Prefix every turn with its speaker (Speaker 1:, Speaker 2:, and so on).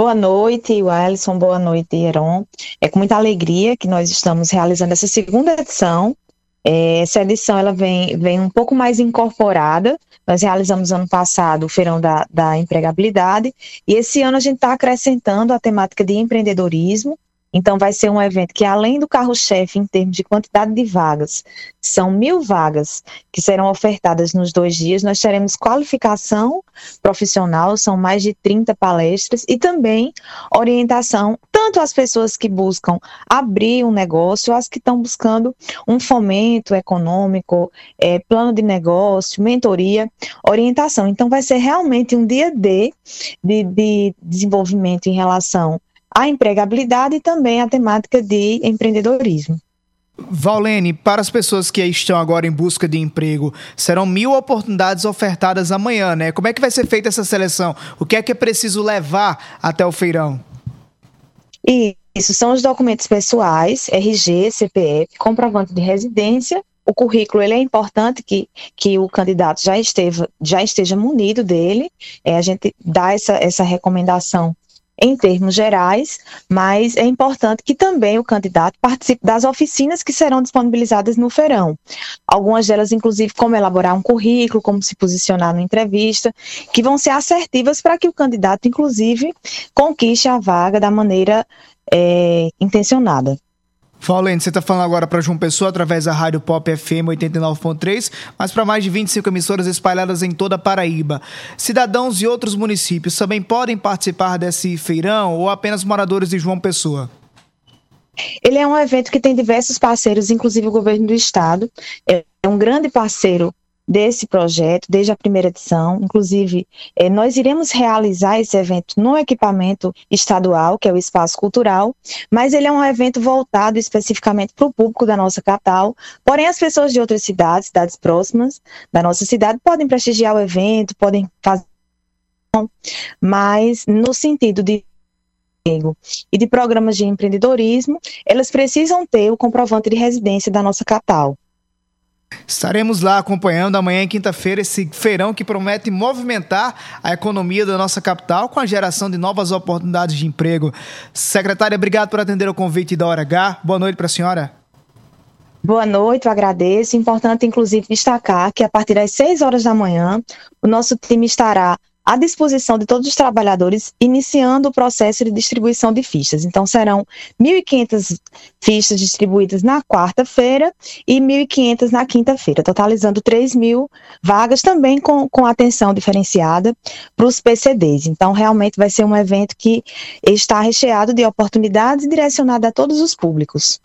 Speaker 1: Boa noite, Wellison, boa noite, Heron. É com muita alegria que nós estamos realizando essa segunda edição. É, essa edição ela vem, vem um pouco mais incorporada. Nós realizamos ano passado o Feirão da, da Empregabilidade e esse ano a gente está acrescentando a temática de empreendedorismo então, vai ser um evento que, além do carro-chefe em termos de quantidade de vagas, são mil vagas que serão ofertadas nos dois dias. Nós teremos qualificação profissional, são mais de 30 palestras, e também orientação, tanto às pessoas que buscam abrir um negócio, as que estão buscando um fomento econômico, é, plano de negócio, mentoria, orientação. Então, vai ser realmente um dia D de, de desenvolvimento em relação a empregabilidade e também a temática de empreendedorismo.
Speaker 2: Valene, para as pessoas que estão agora em busca de emprego, serão mil oportunidades ofertadas amanhã, né? Como é que vai ser feita essa seleção? O que é que é preciso levar até o feirão?
Speaker 1: Isso são os documentos pessoais, RG, CPF, comprovante de residência. O currículo ele é importante que, que o candidato já, esteve, já esteja munido dele. É, a gente dá essa, essa recomendação em termos gerais, mas é importante que também o candidato participe das oficinas que serão disponibilizadas no feirão. Algumas delas, inclusive, como elaborar um currículo, como se posicionar na entrevista, que vão ser assertivas para que o candidato, inclusive, conquiste a vaga da maneira é, intencionada.
Speaker 2: Valente, você está falando agora para João Pessoa através da Rádio Pop FM 89.3, mas para mais de 25 emissoras espalhadas em toda a Paraíba. Cidadãos de outros municípios também podem participar desse feirão ou apenas moradores de João Pessoa?
Speaker 1: Ele é um evento que tem diversos parceiros, inclusive o governo do estado. É um grande parceiro desse projeto desde a primeira edição. Inclusive, eh, nós iremos realizar esse evento no equipamento estadual, que é o Espaço Cultural, mas ele é um evento voltado especificamente para o público da nossa capital. Porém, as pessoas de outras cidades, cidades próximas da nossa cidade, podem prestigiar o evento, podem fazer. Mas no sentido de e de programas de empreendedorismo, elas precisam ter o comprovante de residência da nossa capital.
Speaker 2: Estaremos lá acompanhando amanhã, quinta-feira, esse feirão que promete movimentar a economia da nossa capital com a geração de novas oportunidades de emprego. Secretária, obrigado por atender o convite da Hora H. Boa noite para a senhora.
Speaker 1: Boa noite, eu agradeço. Importante, inclusive, destacar que a partir das 6 horas da manhã, o nosso time estará à disposição de todos os trabalhadores, iniciando o processo de distribuição de fichas. Então, serão 1.500 fichas distribuídas na quarta-feira e 1.500 na quinta-feira, totalizando 3 mil vagas, também com, com atenção diferenciada para os PCDs. Então, realmente vai ser um evento que está recheado de oportunidades e direcionado a todos os públicos.